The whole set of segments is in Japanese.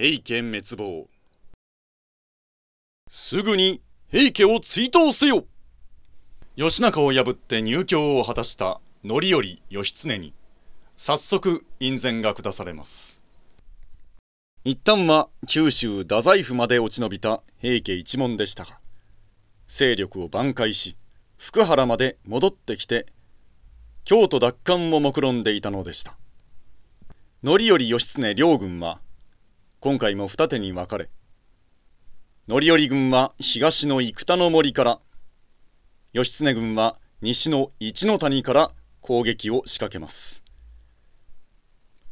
平家滅亡。すぐに平家を追悼せよ。義仲を破って入京を果たした範頼義経に早速院宣が下されます。一旦は九州太宰府まで落ち延びた平家一門でしたが勢力を挽回し福原まで戻ってきて京都奪還を目論んでいたのでした。範頼義経両軍は今回も二手に分かれ範頼軍は東の生田の森から義経軍は西の一の谷から攻撃を仕掛けます。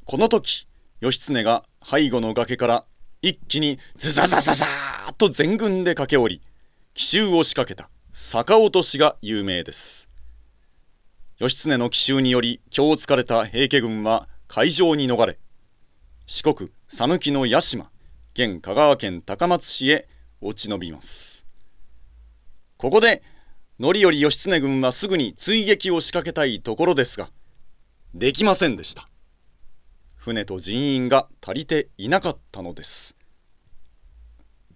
この時義経が背後の崖から一気にズザザザザーと全軍で駆け下り奇襲を仕掛けた逆落としが有名です。義経の奇襲により今日疲れた平家軍は海上に逃れ四国讃岐の屋島現香川県高松市へ落ち延びます。ここで範頼義経軍はすぐに追撃を仕掛けたいところですができませんでした。船と人員が足りていなかったのです。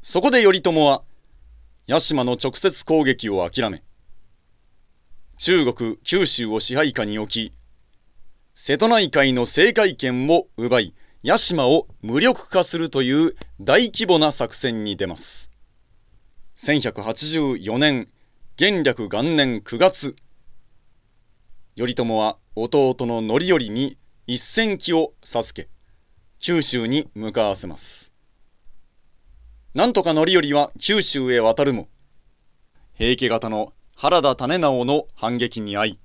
そこで頼朝は屋島の直接攻撃を諦め中国九州を支配下に置き瀬戸内海の制海権を奪い屋島を無力化するという大規模な作戦に出ます。1184年元暦元年9月。頼朝は弟の範頼に一戦機を授け九州に向かわせます。なんとか範頼は九州へ渡るも平家方の原田種直の反撃に遭い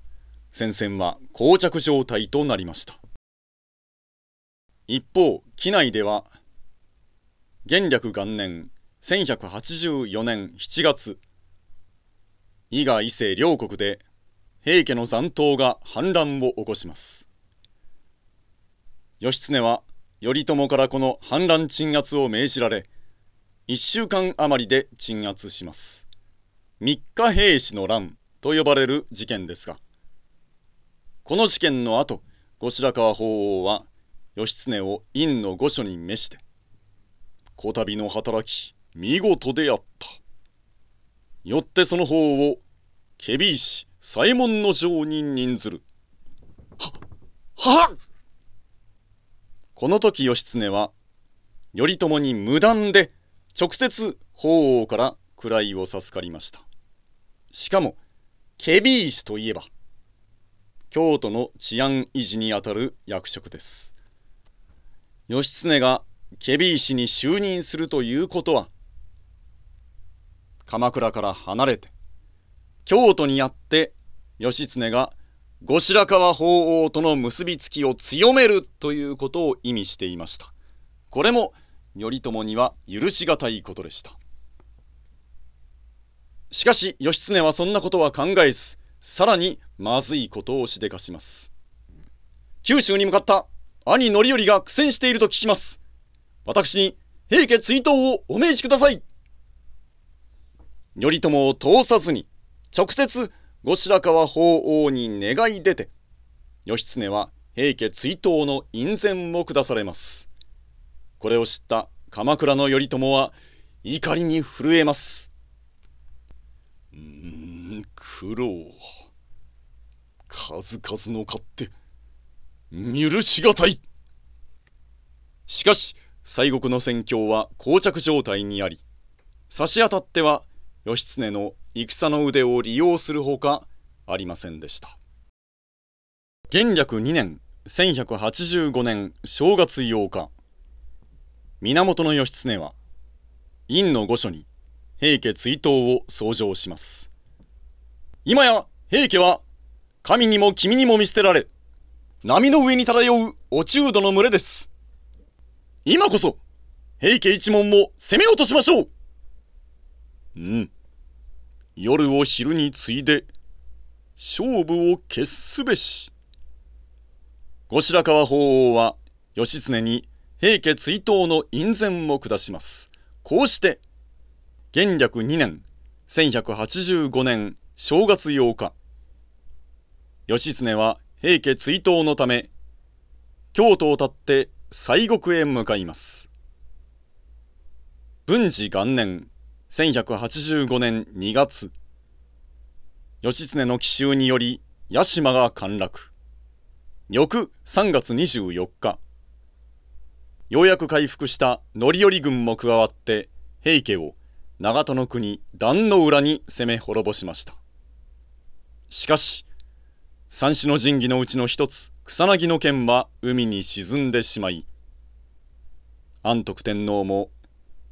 戦線は膠着状態となりました。一方機内では元暦元年1184年7月伊賀伊勢両国で平家の残党が反乱を起こします。義経は頼朝からこの反乱鎮圧を命じられ1週間余りで鎮圧します。三日兵士の乱と呼ばれる事件ですがこの事件の後後白河法皇は義経を院の御所に召してこたびの働き見事であった。よってその方を検非石左衛門の城に任ずる。ははっ！この時義経は頼朝に無断で直接法皇から位を授かりました。しかも検非石といえば京都の治安維持にあたる役職です。義経が検非石に就任するということは鎌倉から離れて京都にあって義経が後白河法皇との結びつきを強めるということを意味していました。これも頼朝には許し難いことでした。しかし義経はそんなことは考えずさらにまずいことをしでかします。九州に向かった兄範頼が苦戦していると聞きます。私に平家追悼をお命じください。頼朝を通さずに直接後白河法皇に願い出て義経は平家追悼の院宣を下されます。これを知った鎌倉の頼朝は怒りに震えます。うーん苦労数々の勝手。許しがたい。しかし西国の戦況は膠着状態にあり差し当たっては義経の戦の腕を利用するほかありませんでした。元暦2年1185年正月8日。源義経は院の御所に平家追悼を奏上します。今や平家は神にも君にも見捨てられ波の上に漂う落人の群れです。今こそ平家一門も攻めようとしましょう。うん。夜を昼に継いで勝負を決すべし。後白河法皇は義経に平家追悼の院宣を下します。こうして元暦2年1185年正月8日義経は平家追悼のため京都をたって西国へ向かいます。文治元年1185年2月義経の奇襲により屋島が陥落。翌3月24日ようやく回復した範頼軍も加わって平家を長門の国壇の浦に攻め滅ぼしました。しかし三種の神器のうちの一つ草薙の剣は海に沈んでしまい安徳天皇も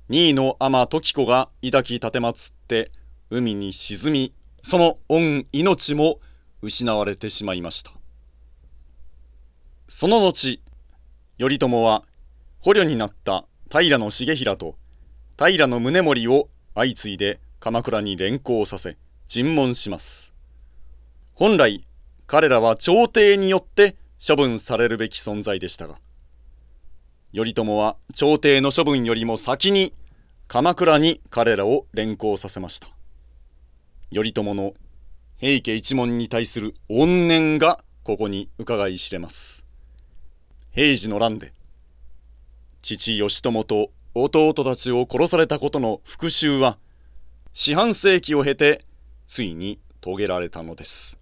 二位の天時子が抱き立てまつって海に沈みその恩命も失われてしまいました。その後頼朝は捕虜になった平重衡と平宗盛を相次いで鎌倉に連行させ尋問します。本来彼らは朝廷によって処分されるべき存在でしたが頼朝は朝廷の処分よりも先に鎌倉に彼らを連行させました。頼朝の平家一門に対する怨念がここに伺い知れます。平治の乱で父義朝と弟たちを殺されたことの復讐は四半世紀を経てついに遂げられたのです。